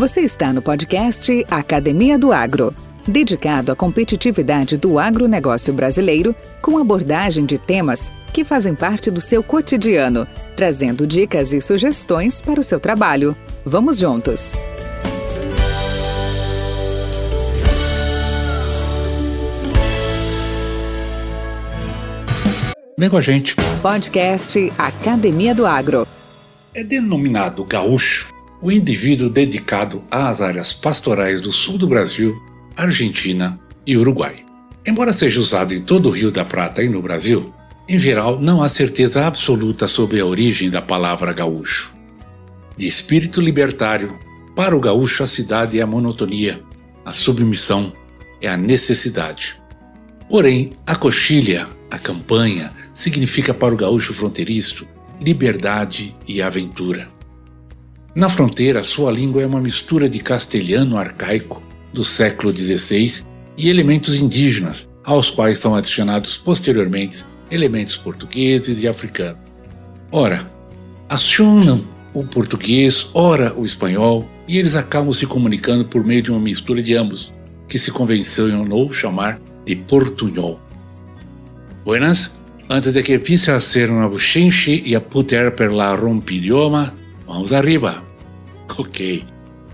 Você está no podcast Academia do Agro, dedicado à competitividade do agronegócio brasileiro, com abordagem de temas que fazem parte do seu cotidiano, trazendo dicas e sugestões para o seu trabalho. Vamos juntos! Vem com a gente. Podcast Academia do Agro. É denominado gaúcho o indivíduo dedicado às áreas pastorais do sul do Brasil, Argentina e Uruguai. Embora seja usado em todo o Rio da Prata e no Brasil, em geral não há certeza absoluta sobre a origem da palavra gaúcho. De espírito libertário, para o gaúcho a cidade é a monotonia, a submissão é a necessidade. Porém, a coxilha, a campanha, significa para o gaúcho fronteiriço liberdade e aventura. Na fronteira, sua língua é uma mistura de castelhano arcaico do século XVI e elementos indígenas, aos quais são adicionados posteriormente elementos portugueses e africanos. Ora, acionam o português, ora o espanhol, e eles acabam se comunicando por meio de uma mistura de ambos, que se convencionou chamar de portunhol. Buenas, antes de que empiece a ser una buchinche e a puter per la rompidioma, vamos arriba. Ok.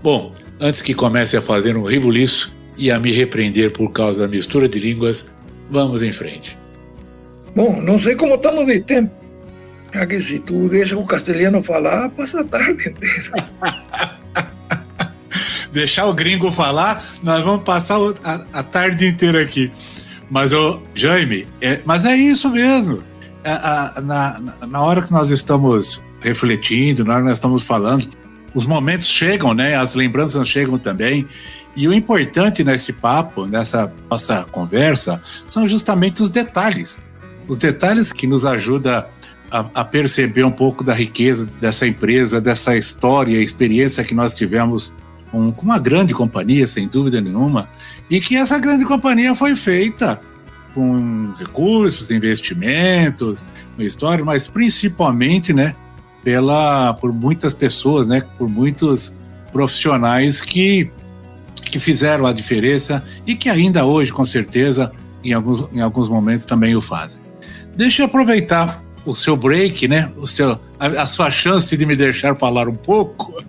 Bom, antes que comece a fazer um ribuliço e a me repreender por causa da mistura de línguas, vamos em frente. Bom, não sei como estamos de tempo. Aqui se tu deixa o castelhano falar, passa a tarde inteira. Deixar o gringo falar, nós vamos passar a, a tarde inteira aqui. Mas, ô, Jaime, é, mas é isso mesmo. É, a, na, na hora que nós estamos refletindo, que nós estamos falando, os momentos chegam, né? As lembranças chegam também. E o importante nesse papo, nessa nossa conversa, são justamente os detalhes. Os detalhes que nos ajudam a, a, perceber um pouco da riqueza dessa empresa, dessa história, experiência que nós tivemos com, com uma grande companhia, sem dúvida nenhuma, e que essa grande companhia foi feita com recursos, investimentos, uma história, mas principalmente, né, pela por muitas pessoas, né, por muitos profissionais que que fizeram a diferença e que ainda hoje, com certeza, em alguns, em alguns momentos também o fazem. Deixa eu aproveitar o seu break, né? O seu, a, a sua chance de me deixar falar um pouco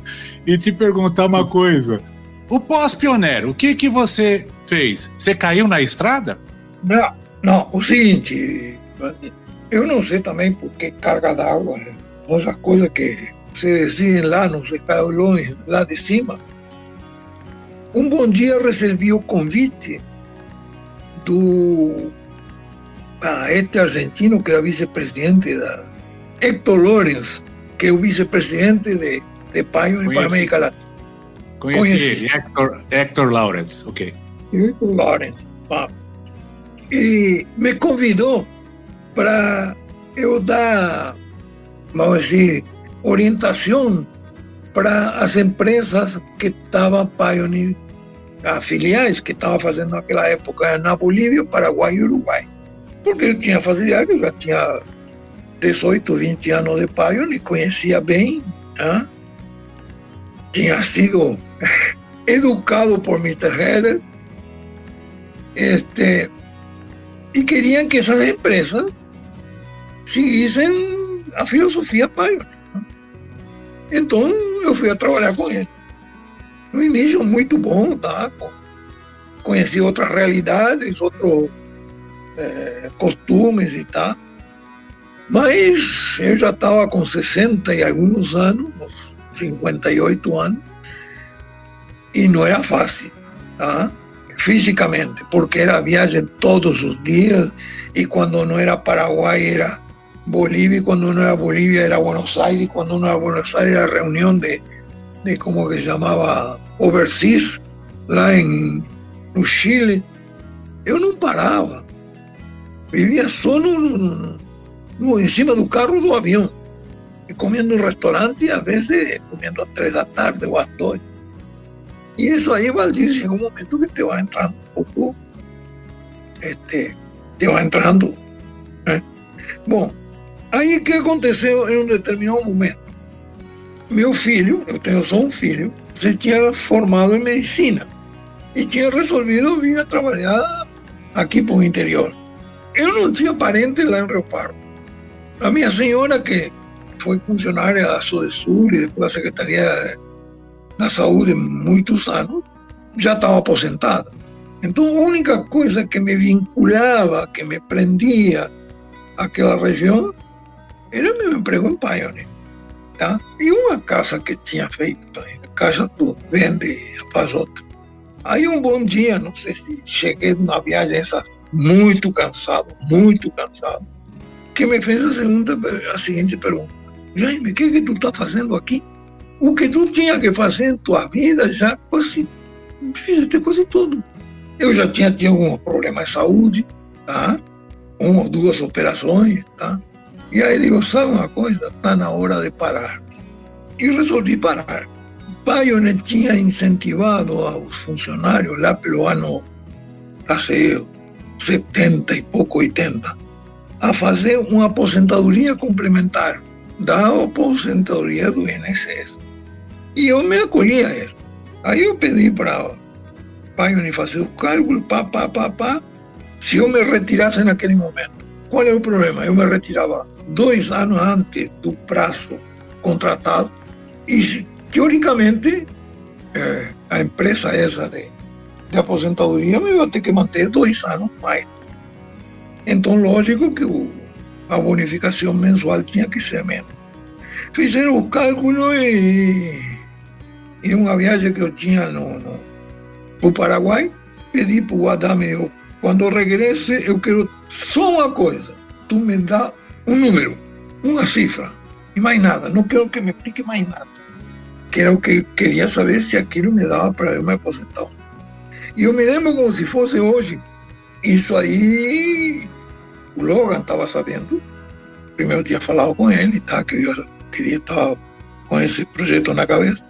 e te perguntar uma coisa. O pós-pioneiro, o que que você fez? Você caiu na estrada? Não, não. O seguinte, eu não sei também por que carga d'água, essas coisas que se decidem lá nos escalões lá de cima. Um bom dia recebi o convite do este argentino que era vice-presidente da Héctor Lorenz, que é o vice-presidente de, de Pioneer para América Latina. Conheci, Conheci ele, Hector, Hector Lawrence, ok. Hector Lawrence, ah. E me convidou para eu dar, vamos dizer, orientação para as empresas que estavam Pioneer, as filiais que estavam fazendo naquela época na Bolívia, Paraguai e Uruguai. Porque ele tinha facilidade, já tinha 18, 20 anos de Pioneer, conhecia bem, né? tinha sido educado por Mr. Heller, este, y querían que esas empresas seguissem a filosofia Pioneer. Então eu fui a trabalhar com ele. No início muito bom, tá? Conheci outras realidades, outros é, costumes e tal. Mas eu já estava com 60 e alguns anos, 58 anos, e não era fácil, tá? fisicamente, porque era viagem todos os dias, e quando não era Paraguai era Bolívia, e quando não era Bolívia era Buenos Aires, e quando não era Buenos Aires era reunião de, de como que se chamava, overseas, lá em, no Chile. Eu não parava, vivia só no, no, no, em cima do carro do avião comiendo en restaurante y a veces comiendo a tres da tarde o às dois. E isso aí, Valdir, chega um momento que te vai entrando um pouco, este, te vai entrando. Né? Bom, aí o que aconteceu em um determinado momento? meu filho, eu tenho só um filho, se tinha formado em medicina e tinha resolvido vir a trabalhar aqui para o interior. Eu não tinha parente lá em Rio Pardo. A minha senhora, que foi funcionária da Sudesur e depois da Secretaria da Saúde muitos anos, já estava aposentada. Então, a única coisa que me vinculava, que me prendia àquela região, era meu emprego em Pioneer. Tá? E uma casa que tinha feito casa tu vende outra. Aí um bom dia, não sei se cheguei de uma viagem essa, muito cansado, muito cansado, que me fez a, segunda, a seguinte pergunta. Jaime, o que, que tu está fazendo aqui? O que tu tinha que fazer em tua vida já quase fizeste quase tudo. Eu já tinha tido algum problema de saúde, tá? Uma ou duas operações, tá? E aí digo, sabe uma coisa? Está na hora de parar. E resolvi parar. Pioneer tinha incentivado aos funcionários lá pelo ano, sei, 70 e pouco, 80, a fazer uma aposentadoria complementar da aposentadoria do INSS. E eu me acolhi a ele. Aí eu pedi para Pioneer fazer o cálculo, pá, pá, pá, pá, se eu me retirasse naquele momento. Qual é o problema? Eu me retirava dois anos antes do prazo contratado e, teoricamente, é, a empresa essa de, de aposentadoria me vai ter que manter dois anos mais. Então, lógico que o, a bonificação mensual tinha que ser menos. Fizeram o cálculo e, e uma viagem que eu tinha no, no, no Paraguai, pedi para o Adame, quando regresse, eu quero só uma coisa, tu me dá um número, uma cifra, e mais nada, não quero que me explique mais nada. Que era o que queria saber se aquilo me dava para eu me aposentar. E eu me lembro como se fosse hoje. Isso aí, o Logan estava sabendo. Primeiro eu tinha falado com ele, tá, que eu queria estar com esse projeto na cabeça.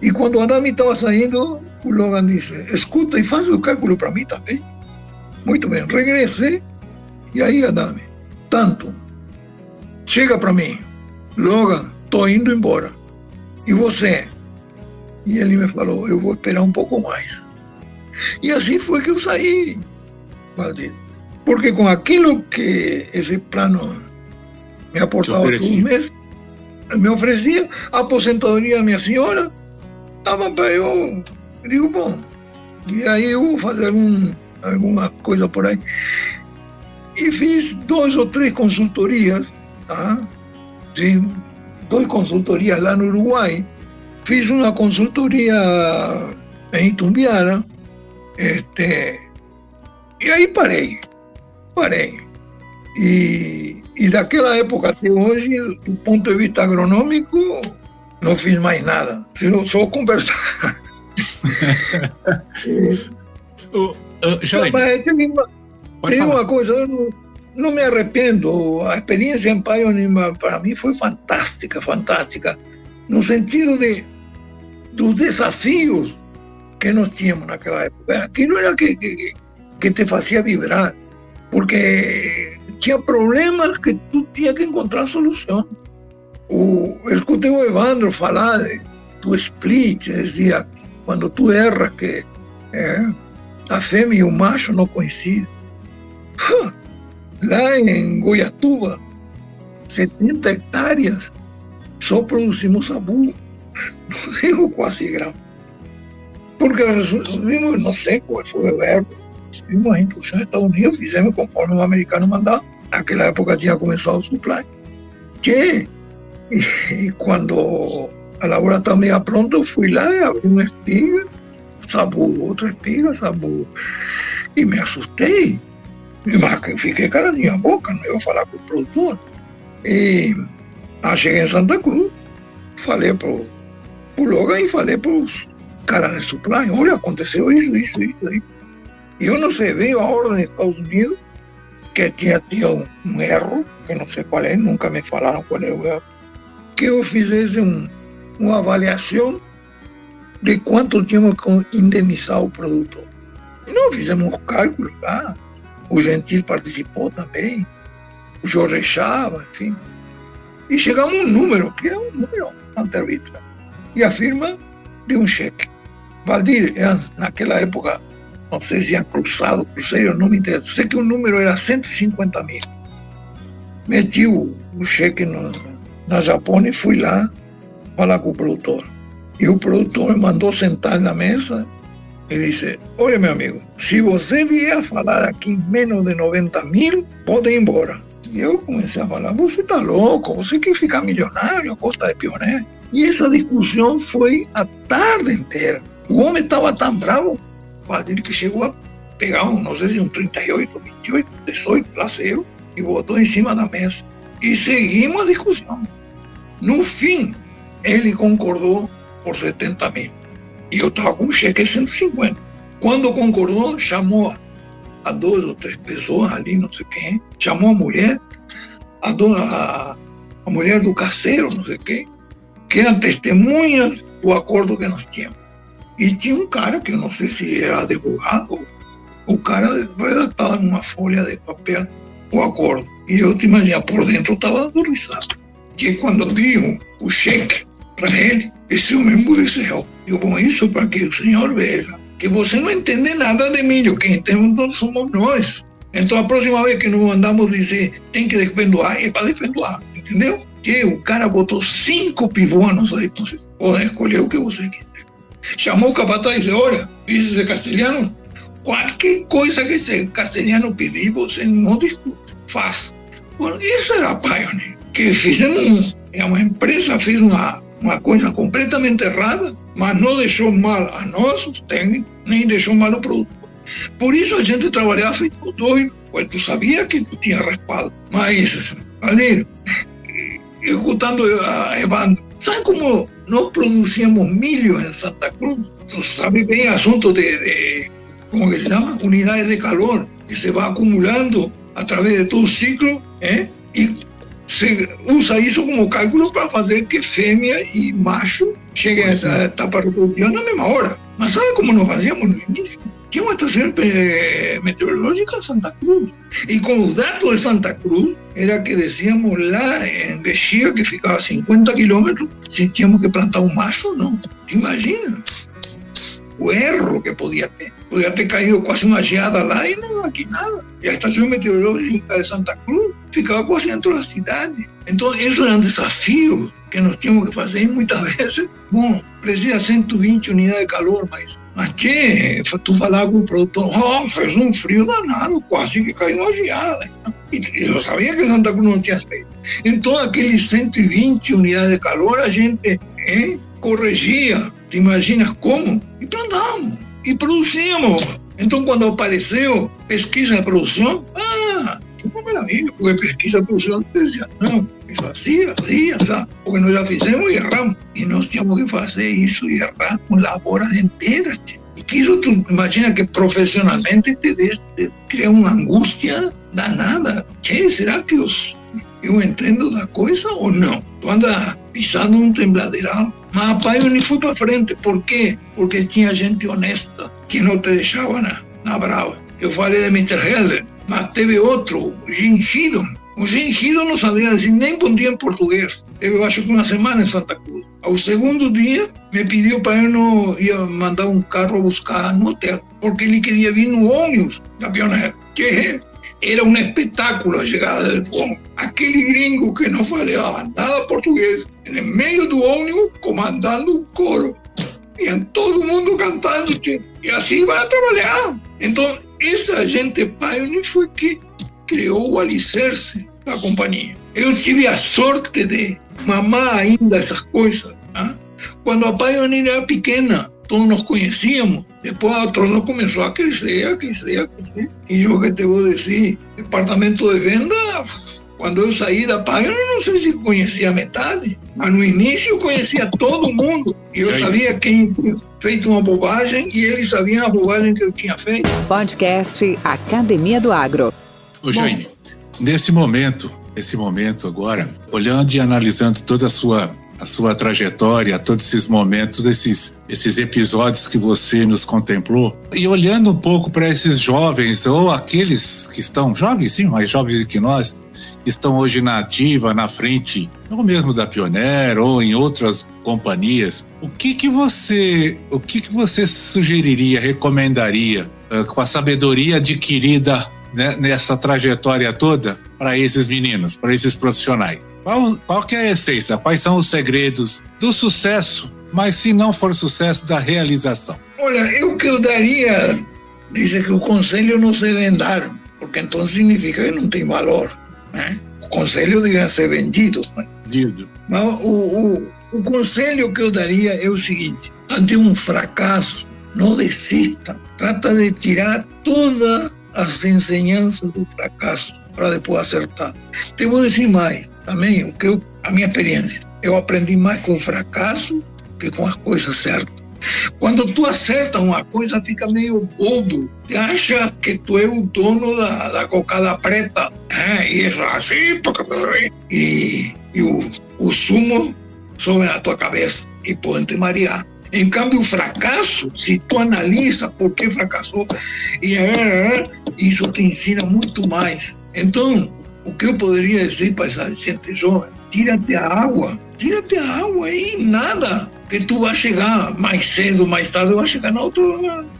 E quando o Adami estava saindo, o Logan disse: Escuta e faz o cálculo para mim também. Muito bem, regressei. E aí, Adame, tanto, chega para mim, Logan, tô indo embora. E você? E ele me falou, eu vou esperar um pouco mais. E assim foi que eu saí, Valdir. Porque com aquilo que esse plano me aportava todos os meses, me oferecia a aposentadoria da minha senhora, estava para eu, digo, bom, e aí eu vou fazer um, alguma coisa por aí. E fiz duas ou três consultorias, tá? Fiz duas consultorias lá no Uruguai. Fiz uma consultoria em Itumbiara. Este, e aí parei, parei. E, e daquela época até hoje, do ponto de vista agronômico, não fiz mais nada, só, só conversar. Uh, Jaime, Mas tem, uma, tem uma coisa, eu não, não, me arrependo. A experiência em Pioneer para mim foi fantástica, fantástica. No sentido de dos desafios que nós tínhamos naquela época. Aquilo era que, que, que te fazia vibrar, porque tinha problemas que tu tinha que encontrar solução. O, eu escutei o Evandro falar de, do split, dizia, quando tu erras que é, a fêmea e o macho não coincidem. Lá em Goiatuba, 70 hectares, só produzimos sabu, não digo quase grão. Porque resolvimos, não sei qual foi o verbo, recebimos a instrução dos Estados Unidos, fizemos conforme o americano mandava. Naquela época tinha começado o supply. Que, e, quando a lavoura estava meio pronta, eu fui lá abri uma espiga sabu, outra espiga, sabu. E me assustei, mas fiquei caladinho a boca, não ia falar com o produtor. E ah, cheguei em Santa Cruz, falei pro, pro Logan e falei pros caras de supply, olha, aconteceu isso, isso, isso aí. E eu não sei, veio a ordem dos Estados Unidos que tinha tido um erro, que não sei qual é, nunca me falaram qual é o erro, que eu fizesse um, uma avaliação de quanto tínhamos que indenizar o produtor. E nós fizemos um cálculo lá, o Gentil participou também, o Jorge Chava, enfim. E chegamos a um número, que é um número ante arbitrário. E a firma deu um cheque. Valdir, naquela época, não sei se tinha cruzado, cruzeiro, não me interessa. Sei que o número era 150 mil. Meti o, o cheque no, na Japão e fui lá falar com o produtor. E o produtor me mandou sentar na mesa e disse: Olha, meu amigo, se você vier falar aqui menos de 90 mil, pode ir embora. E eu comecei a falar: Você está louco, você quer ficar milionário, costa de pioneiro. E essa discussão foi a tarde inteira. O homem estava tão bravo, Valdir, que chegou a pegar um, não sei se um 38, 28, 18, lá sei eu, e botou em cima da mesa. E seguimos a discussão. No fim, ele concordou por 70 mil. E eu estava com um cheque de 150. Quando concordou, chamou a duas ou três pessoas ali, não sei quem, chamou a mulher, a, dona, a, a mulher do caseiro, não sei quem, que eram testemunhas do acordo que nós tínhamos. E tinha um cara que eu não sei se era advogado, o cara redactava numa folha de papel o acordo. E eu te imagina, por dentro estava dando. Que quando eu digo o cheque para ele, esse homem emudeceu. Eu com isso para que o senhor veja que você não entende nada de milho, quem entende somos nós. Então a próxima vez que nos mandamos dizer tem que despendoar, é para despendoar, entendeu? Que o cara botou cinco pivôs à nossa disposição. Podem escolher o que você quiser. Chamou o capataz e disse, olha, isso é castelhano, qualquer coisa que esse castelhano pedir, você não discute, faz. Bueno, isso era a Pioneer, que fizemos, é uma empresa fez uma, uma coisa completamente errada, mas não deixou mal a nós, os técnicos, nem deixou mal o produto. Por isso a gente trabalhava feito doido, pois tu sabia que tu tinha respaldo. Mas, ali, escutando a Evandro, sabe como nós producíamos milho em Santa Cruz? Tu sabe bem assunto de, de como se chama? Unidades de calor, que se vai acumulando a través de todo o ciclo, ¿eh? Se usa isso como cálculo para fazer que fêmea e macho cheguem a essa etapa reprodutiva na mesma hora. Mas sabe como nós fazíamos no início? Tinha uma estação meteorológica em Santa Cruz. E com os dados de Santa Cruz, era que decíamos lá em Bexia, que ficava a 50 quilômetros, se tínhamos que plantar um macho ou não. Imagina o erro que podia ter. Podia ter caído quase uma geada lá e não aqui nada. E a estação meteorológica de Santa Cruz ficava quase dentro da cidade. Então, isso era um desafio que nós tínhamos que fazer muitas vezes, bom, precisa 120 unidades de calor, mas mas que tu falava com o produtor, oh, fez um frio danado, quase que caiu uma geada. E eu sabia que Santa Cruz não tinha feito. Então, aqueles 120 unidades de calor, a gente hein, corrigia, te imaginas como? E plantávamos, e produzíamos. Então, quando apareceu pesquisa de produção, ah, uma maravilha, porque pesquisa de produção dizia, não, isso assim, assim, assim, porque nós já fizemos e erramos. E nós tínhamos que fazer isso e errar com lavouras inteiras. E que isso, tu imagina que profissionalmente te, te cria uma angústia danada. Que será que os, eu entendo da coisa ou não? Tu anda pisando um tembladeral. Mas a Pioneer foi para frente. Por quê? Porque tinha gente honesta que não te deixava na, na brava. Eu falei de Mr. Heller, mas teve outro, Hiddon, o Gengido não sabia dizer nem bom dia em português. Eu acho que uma semana em Santa Cruz. Ao segundo dia, me pediu para eu não ia mandar um carro buscar no hotel, porque ele queria vir no ônibus da Pioneer, que era um espetáculo a chegada do ônibus. Aquele gringo que não falava nada português, no meio do ônibus, comandando um coro. E todo mundo cantando, e assim vai trabalhar. Então, essa gente pioneer foi que criou o alicerce da companhia. Eu tive a sorte de mamar ainda essas coisas. Né? Quando a Pioneer era pequena, todos nos conhecíamos. Depois a Trono começou a crescer, a crescer, a crescer. E eu que te vou dizer, departamento de venda, quando eu saí da Pioneer, eu não sei se conhecia metade, mas no início eu conhecia todo mundo. E eu sabia quem feito uma bobagem e eles sabiam a bobagem que eu tinha feito. Podcast Academia do Agro. Ô, Jaime, nesse momento, nesse momento agora, olhando e analisando toda a sua a sua trajetória, todos esses momentos, esses, esses episódios que você nos contemplou. E olhando um pouco para esses jovens, ou aqueles que estão, jovens sim, mais jovens do que nós, estão hoje na ativa, na frente, ou mesmo da Pioneer, ou em outras companhias, o que que você, o que que você sugeriria, recomendaria, uh, com a sabedoria adquirida né, nessa trajetória toda para esses meninos, para esses profissionais? Qual, qual que é a essência? Quais são os segredos do sucesso, mas se não for sucesso, da realização? Olha, o que eu daria, diz que o conselho não se deve dar, porque então significa que não tem valor. Né? O conselho devia ser vendido. Né? Mas o, o, o conselho que eu daria é o seguinte: ante um fracasso, não desista. Trata de tirar todas as enseñanças do fracasso para depois acertar. Te vou dizer mais, também, o que eu, a minha experiência. Eu aprendi mais com o fracasso que com as coisas certas. Quando tu acerta uma coisa, fica meio bobo. Acha que tu é o dono da, da cocada preta. É, e é assim. E, e o, o sumo sobe na tua cabeça e pode te marear. Em câmbio, o fracasso, se tu analisa por que fracassou, e é, é, isso te ensina muito mais. Então, o que eu poderia dizer para essa gente jovem? Tira-te a água, tira-te a água aí, nada. Que tu vai chegar mais cedo, mais tarde, vai chegar na outra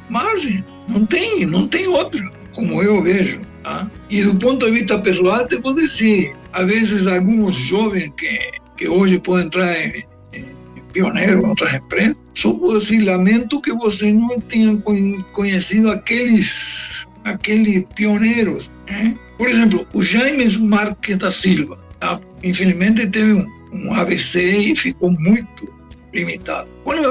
margem. Não tem, não tem outra, como eu vejo. Tá? E do ponto de vista pessoal, te vou dizer, às vezes alguns jovens que, que hoje podem entrar em, em pioneiro em outras empresas, só vou dizer, lamento que você não tenha conhecido aqueles, aqueles pioneiros. Né? Por exemplo, o Jaime Marques da Silva, tá? infelizmente teve um, um, AVC e ficou muito limitado. Olha,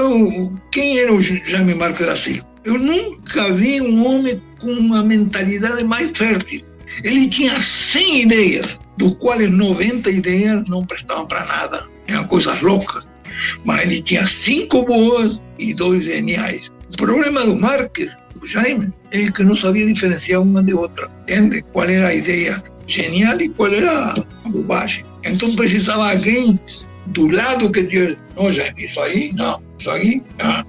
quem era o Jaime Marques da Silva? Eu nunca vi um homem com uma mentalidade mais fértil. Ele tinha 100 ideias, dos quais 90 ideias não prestavam para nada, eram coisas loucas. Mas ele tinha cinco boas e dois geniais. O problema do Marques o Jaime, é que não sabia diferenciar uma de outra, entende? Qual era a ideia genial e qual era a bobagem. Então precisava alguém do lado que dizia, não, Jaime, isso aí, não, isso aí, ah,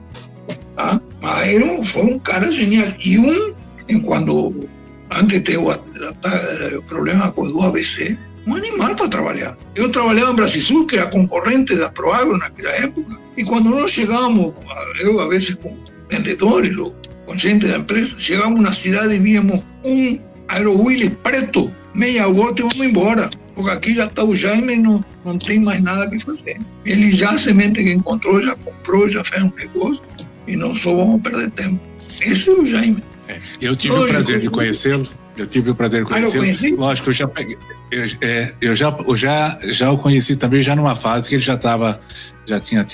ah. Mas era um, foi um cara genial. E um, quando antes de ter o, problema com o AVC, animal para trabalhar. Eu trabalhava em Brasil, que era concorrente da Proagro naquela época, e quando nós chegávamos, eu a vezes com vendedores ou com gente da empresa, chegávamos na cidade e víamos um aerowheeler preto, meia volta e vamos embora. Porque aqui já está o Jaime não, não tem mais nada que fazer. Ele já a semente que encontrou, já comprou, já fez um negócio e não só vamos perder tempo. Esse é o Jaime. É, eu tive Hoje, o prazer de conhecê-lo. Eu tive o prazer de ah, conhecê-lo. Lógico, eu já peguei, eu, é, eu, já, eu já, já o conheci também já numa fase que ele já estava, já tinha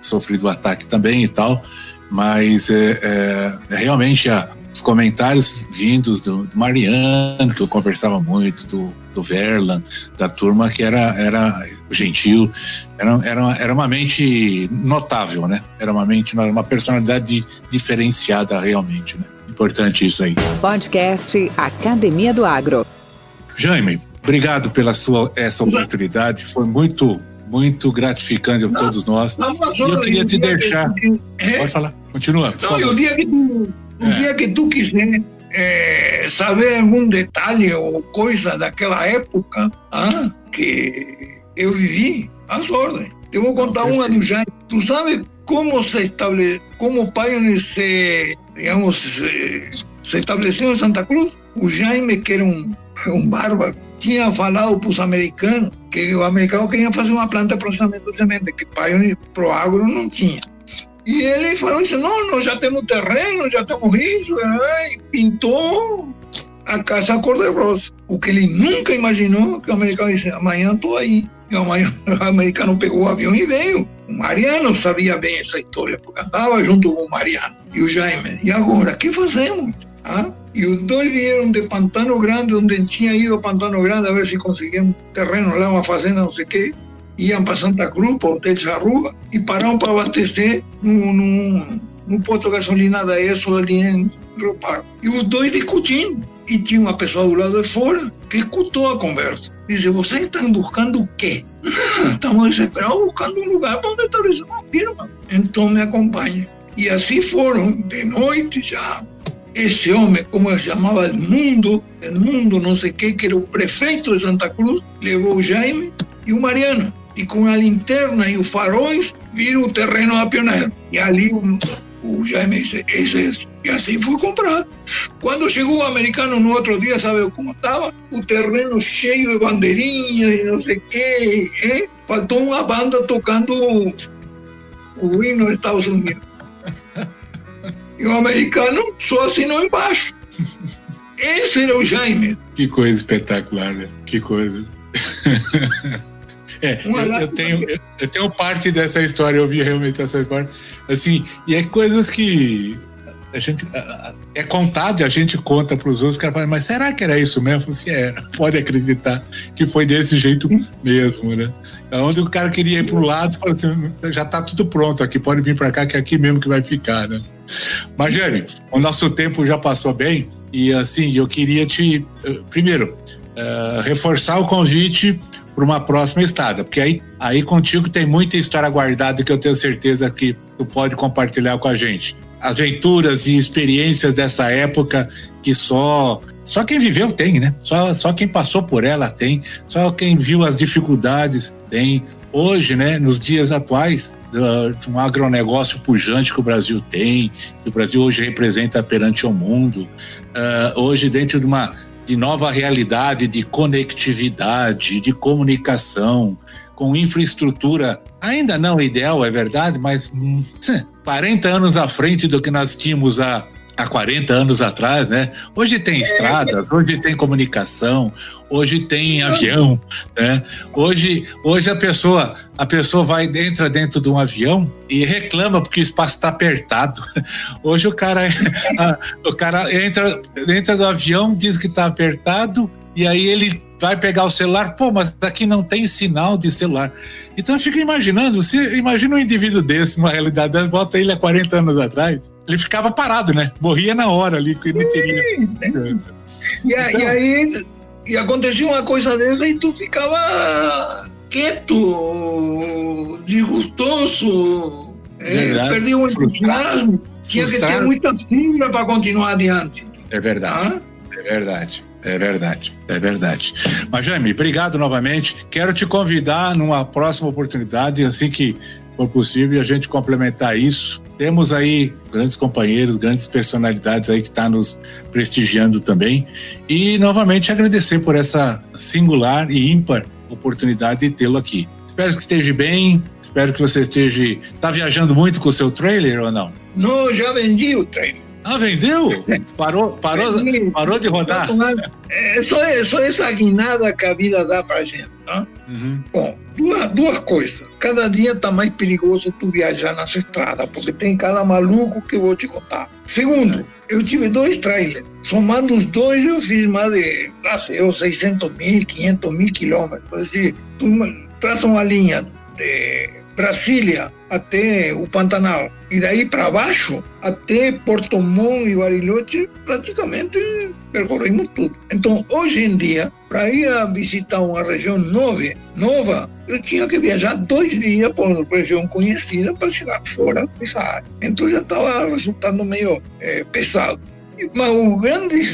sofrido o ataque também e tal mas é, é, realmente a, os comentários vindos do, do, Mariano, que eu conversava muito, do, do Verlan, da turma que era, era gentil, era, era, era uma mente notável, né? Era uma mente, uma personalidade diferenciada realmente, né? Importante isso aí. Podcast Academia do Agro. Jaime, obrigado pela sua essa oportunidade, foi muito muito gratificante a todos nós. e eu queria te deixar. Pode falar. Continua. Não, e o dia que tu, o é. dia que tu quiser é, saber algum detalhe ou coisa daquela época ah, que eu vivi, as ordens. Eu vou contar Não, uma do Jaime. Tu sabe como se estabele, como o Pioneer se, digamos, se, se estabeleceu em Santa Cruz? O Jaime, que era um, um bárbaro, tinha falado para os americanos que os americanos queriam fazer uma planta de processamento de semente, que Pioneer Pro Agro não tinha. E ele falou isso, não, nós já temos terreno, já temos isso, e pintou a casa cor-de-rosa. O que ele nunca imaginou, que o americano disse, amanhã estou aí. E amanhã o americano pegou o avião e veio. O Mariano sabia bem essa história, porque andava junto com o Mariano e o Jaime. E agora, o que fazemos? Ah? E os dois vieram de Pantano Grande, onde tinha ido Pantano Grande a ver se conseguiam terreno lá, uma fazenda, não sei o quê iam para Santa Cruz, para o Hotel de Rua, e pararam para abastecer no, no, no posto de gasolina da ESO ali em Rio. E os dois discutindo. E tinha uma pessoa do lado de fora, que escutou a conversa. Dice, vocês estão buscando o quê? Estamos desesperados buscando um lugar para onde estabelecer uma firma. Então me acompanhe. E assim foram, de noite já. Esse homem, como ele chamava mundo, mundo não sei o que, que era o prefeito de Santa Cruz, levou o Jaime e o Mariano. E com a linterna e os faróis, viram o terreno Pioneiro. E ali o, o Jaime disse, esse é e assim foi comprado. Quando chegou o americano no outro dia, sabe como estava? O terreno cheio de bandeirinhas e não sei o quê. Hein? Faltou uma banda tocando o, o hino dos Estados Unidos. E o americano só assinou embaixo. Esse era o Jaime. Que coisa espetacular, né? Que coisa. É, eu, eu, tenho, eu, eu, tenho parte dessa história, eu vi realmente essa história. Assim, e é coisas que a gente é contado e a gente conta para os outros, cara fala, mas será que era isso mesmo? Assim, era, pode acreditar que foi desse jeito mesmo, né? É onde o cara queria ir para o lado, fala assim, já está tudo pronto aqui, pode vir para cá, que é aqui mesmo que vai ficar, né? Mas, Jane, o nosso tempo já passou bem e, assim, eu queria te, eh, primeiro, uh, reforçar o convite para uma próxima estada, porque aí, aí contigo tem muita história guardada que eu tenho certeza que tu pode compartilhar com a gente aventuras e experiências dessa época que só só quem viveu tem, né? Só, só quem passou por ela tem, só quem viu as dificuldades tem. Hoje, né, nos dias atuais, um agronegócio pujante que o Brasil tem, que o Brasil hoje representa perante o mundo, uh, hoje dentro de uma de nova realidade de conectividade, de comunicação, com infraestrutura ainda não ideal, é verdade, mas hum, 40 anos à frente do que nós tínhamos há, há 40 anos atrás, né? Hoje tem estradas, hoje tem comunicação, hoje tem avião, né? Hoje, hoje a pessoa, a pessoa vai entra dentro de um avião e reclama porque o espaço está apertado. Hoje o cara, o cara entra entra do avião, diz que está apertado e aí ele vai pegar o celular, pô, mas aqui não tem sinal de celular. Então eu fico imaginando, se imagina um indivíduo desse, uma realidade dessa, bota ele há 40 anos atrás, ele ficava parado, né? Morria na hora ali, que não teria. E, então, e aí e acontecia uma coisa dessa e tu ficava quieto, desgostoso, é, perdia um entusiasmo, tinha que ter muita fibra para continuar adiante. É verdade. Ah? É verdade. É verdade, é verdade. Mas, Jaime, obrigado novamente. Quero te convidar numa próxima oportunidade, assim que for possível, a gente complementar isso. Temos aí grandes companheiros, grandes personalidades aí que estão tá nos prestigiando também. E, novamente, agradecer por essa singular e ímpar oportunidade de tê-lo aqui. Espero que esteja bem, espero que você esteja. Está viajando muito com o seu trailer ou não? Não, já vendi o trailer. Ah, vendeu? Parou, parou, parou de rodar? É só, só essa guinada que a vida dá pra gente. Tá? Uhum. Bom, duas, duas coisas. Cada dia está mais perigoso tu viajar nas estradas, porque tem cada maluco que eu vou te contar. Segundo, eu tive dois trailers. Somando os dois, eu fiz mais de, não sei, 600 mil, 500 mil quilômetros. Quer dizer, tu traça uma linha de Brasília até o Pantanal. E daí para baixo, até Porto Montt e Bariloche, praticamente percorremos tudo. Então, hoje em dia, para ir a visitar uma região nova, nova, eu tinha que viajar dois dias por uma região conhecida para chegar fora dessa área. Então já estava resultando meio é, pesado. Mas o grande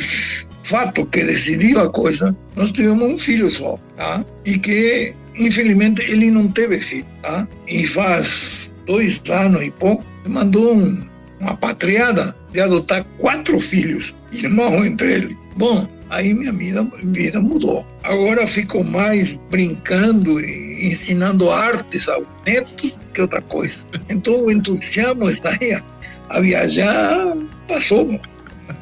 fato que decidiu a coisa, nós tivemos um filho só, tá? E que Infelizmente, ele não teve filho, tá? E faz dois anos e pouco, mandou um, uma patriada de adotar quatro filhos, irmãos entre eles. Bom, aí minha vida, vida mudou. Agora fico mais brincando e ensinando artes ao neto que outra coisa. Então o entusiasmo está aí a, a viajar passou,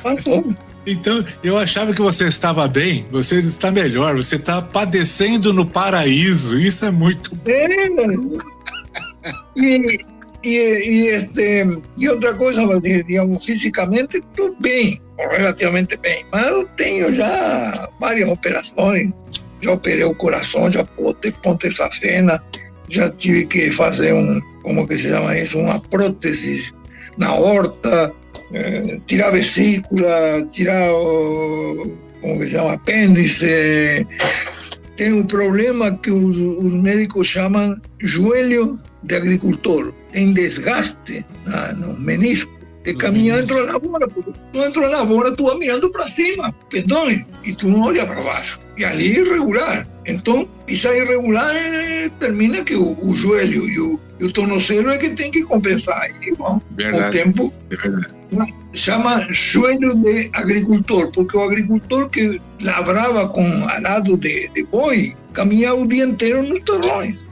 passou. Então, eu achava que você estava bem, você está melhor, você está padecendo no paraíso. Isso é muito bom. É. E, e, este, e outra coisa, digamos, fisicamente estou bem, relativamente bem, mas eu tenho já várias operações. Já operei o coração, já botei ponte safena, já tive que fazer um, como que se chama isso, uma prótese na horta, eh, tirar vesícula, tirar o, como que se chama, apêndice. Tem um problema que os médicos chamam joelho de agricultor. Tem desgaste na, no menisco de caminhar dentro da lavoura. Porque tu dentro da lavoura, tu vai mirando para cima, pendões, e tu não olha para baixo. E ali é irregular. Então, pisar irregular eh, termina que o, o joelho e o, e o tornozelo é que tem que compensar. E, bom, com o tempo, chama joelho de agricultor, porque o agricultor que lavrava com arado de, de boi, caminhava o dia inteiro nos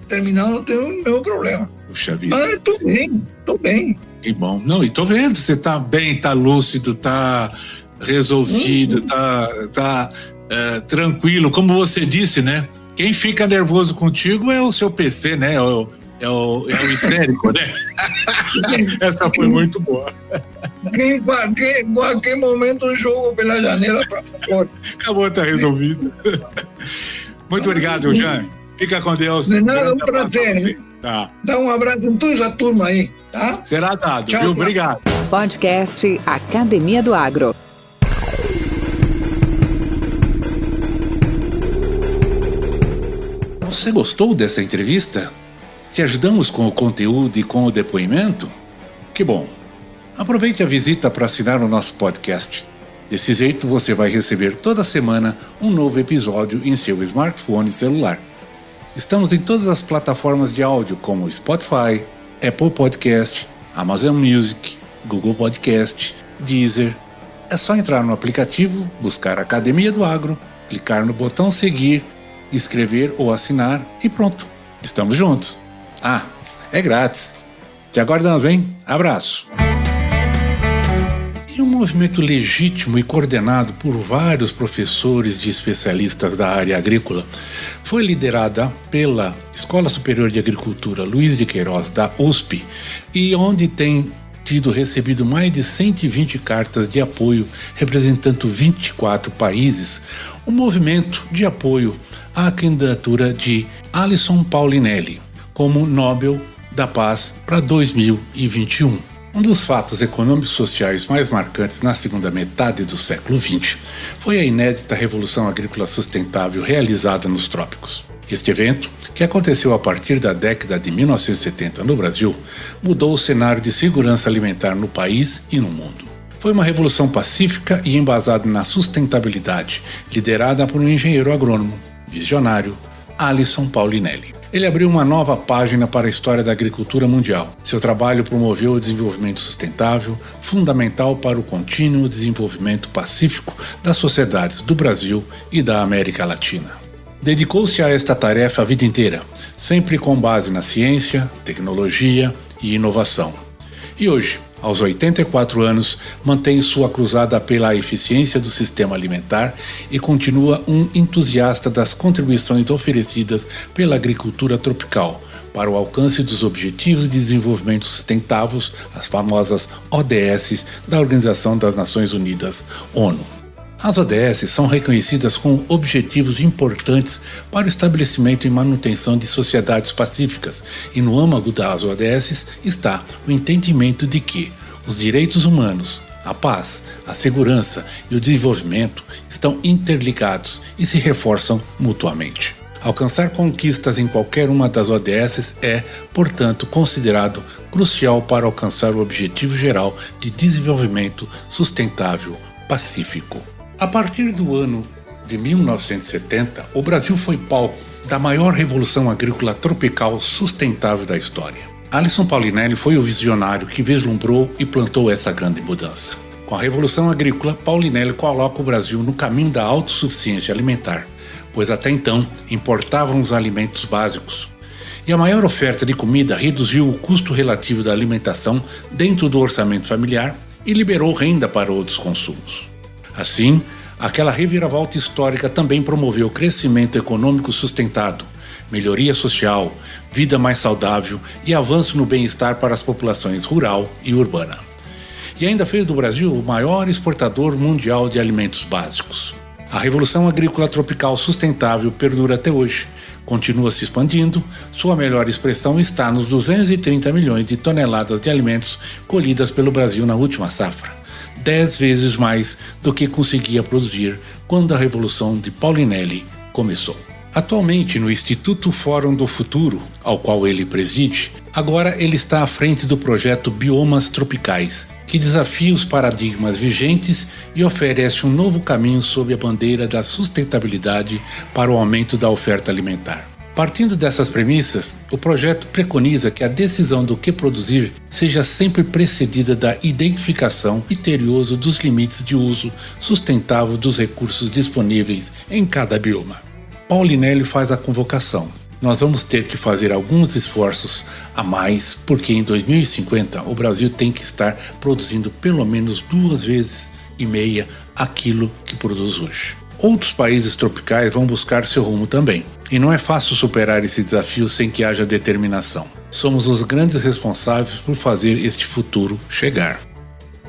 terminando tendo o mesmo problema. Puxa vida. Mas estou bem, estou bem. Que bom. Não, e tô vendo, você tá bem, tá lúcido, tá resolvido, uhum. tá, tá é, tranquilo. Como você disse, né? Quem fica nervoso contigo é o seu PC, né? É o, é o, é o histérico, né? Essa foi muito boa. Em qualquer, qualquer momento eu jogo pela janela para fora. Acabou, tá resolvido. Muito obrigado, Jean. Fica com Deus. De nada, um prazer. Tá. Dá um abraço em toda a turma aí, tá? Será dado, Tchau, viu? Obrigado. Podcast Academia do Agro. Você gostou dessa entrevista? Te ajudamos com o conteúdo e com o depoimento? Que bom! Aproveite a visita para assinar o nosso podcast. Desse jeito você vai receber toda semana um novo episódio em seu smartphone celular. Estamos em todas as plataformas de áudio como Spotify, Apple Podcast, Amazon Music, Google Podcast, Deezer. É só entrar no aplicativo, buscar Academia do Agro, clicar no botão seguir, escrever ou assinar e pronto. Estamos juntos. Ah, é grátis. Te aguardamos, hein? Abraço. Movimento legítimo e coordenado por vários professores de especialistas da área agrícola, foi liderada pela Escola Superior de Agricultura Luiz de Queiroz, da USP, e onde tem tido recebido mais de 120 cartas de apoio representando 24 países, um movimento de apoio à candidatura de Alison Paulinelli como Nobel da Paz para 2021. Um dos fatos econômicos sociais mais marcantes na segunda metade do século XX foi a inédita Revolução Agrícola Sustentável realizada nos trópicos. Este evento, que aconteceu a partir da década de 1970 no Brasil, mudou o cenário de segurança alimentar no país e no mundo. Foi uma revolução pacífica e embasada na sustentabilidade, liderada por um engenheiro agrônomo, visionário, Alisson Paulinelli. Ele abriu uma nova página para a história da agricultura mundial. Seu trabalho promoveu o desenvolvimento sustentável, fundamental para o contínuo desenvolvimento pacífico das sociedades do Brasil e da América Latina. Dedicou-se a esta tarefa a vida inteira, sempre com base na ciência, tecnologia e inovação. E hoje, aos 84 anos, mantém sua cruzada pela eficiência do sistema alimentar e continua um entusiasta das contribuições oferecidas pela agricultura tropical para o alcance dos Objetivos de Desenvolvimento Sustentáveis, as famosas ODS da Organização das Nações Unidas, ONU. As ODS são reconhecidas como objetivos importantes para o estabelecimento e manutenção de sociedades pacíficas, e no âmago das ODS está o entendimento de que os direitos humanos, a paz, a segurança e o desenvolvimento estão interligados e se reforçam mutuamente. Alcançar conquistas em qualquer uma das ODS é, portanto, considerado crucial para alcançar o objetivo geral de desenvolvimento sustentável pacífico. A partir do ano de 1970, o Brasil foi palco da maior revolução agrícola tropical sustentável da história. Alisson Paulinelli foi o visionário que vislumbrou e plantou essa grande mudança. Com a Revolução Agrícola, Paulinelli coloca o Brasil no caminho da autossuficiência alimentar, pois até então importavam os alimentos básicos. E a maior oferta de comida reduziu o custo relativo da alimentação dentro do orçamento familiar e liberou renda para outros consumos. Assim, aquela reviravolta histórica também promoveu crescimento econômico sustentado, melhoria social, vida mais saudável e avanço no bem-estar para as populações rural e urbana. E ainda fez do Brasil o maior exportador mundial de alimentos básicos. A Revolução Agrícola Tropical Sustentável perdura até hoje, continua se expandindo, sua melhor expressão está nos 230 milhões de toneladas de alimentos colhidas pelo Brasil na última safra dez vezes mais do que conseguia produzir quando a Revolução de Paulinelli começou. Atualmente, no Instituto Fórum do Futuro, ao qual ele preside, agora ele está à frente do projeto Biomas Tropicais, que desafia os paradigmas vigentes e oferece um novo caminho sob a bandeira da sustentabilidade para o aumento da oferta alimentar. Partindo dessas premissas, o projeto preconiza que a decisão do que produzir seja sempre precedida da identificação criteriosa dos limites de uso sustentável dos recursos disponíveis em cada bioma. Paulinelli faz a convocação. Nós vamos ter que fazer alguns esforços a mais, porque em 2050 o Brasil tem que estar produzindo pelo menos duas vezes e meia aquilo que produz hoje. Outros países tropicais vão buscar seu rumo também. E não é fácil superar esse desafio sem que haja determinação. Somos os grandes responsáveis por fazer este futuro chegar.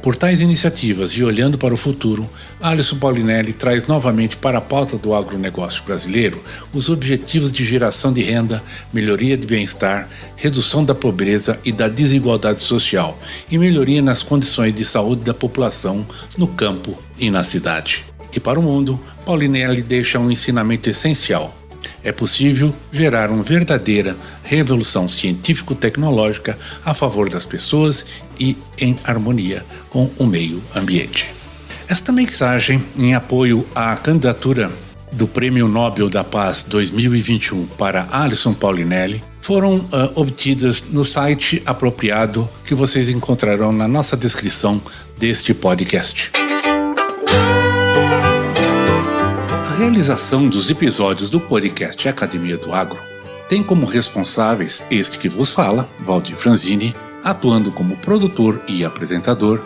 Por tais iniciativas e olhando para o futuro, Alisson Paulinelli traz novamente para a pauta do agronegócio brasileiro os objetivos de geração de renda, melhoria de bem-estar, redução da pobreza e da desigualdade social e melhoria nas condições de saúde da população no campo e na cidade. E para o mundo, Paulinelli deixa um ensinamento essencial é possível gerar uma verdadeira revolução científico-tecnológica a favor das pessoas e em harmonia com o meio ambiente. Esta mensagem, em apoio à candidatura do Prêmio Nobel da Paz 2021 para Alison Paulinelli, foram uh, obtidas no site apropriado que vocês encontrarão na nossa descrição deste podcast. Realização dos episódios do podcast Academia do Agro tem como responsáveis este que vos fala, Valdir Franzini, atuando como produtor e apresentador,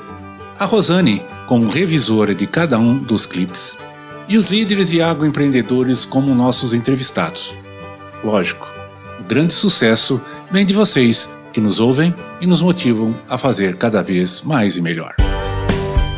a Rosane como revisora de cada um dos clipes, e os líderes e agroempreendedores como nossos entrevistados. Lógico, o grande sucesso vem de vocês que nos ouvem e nos motivam a fazer cada vez mais e melhor.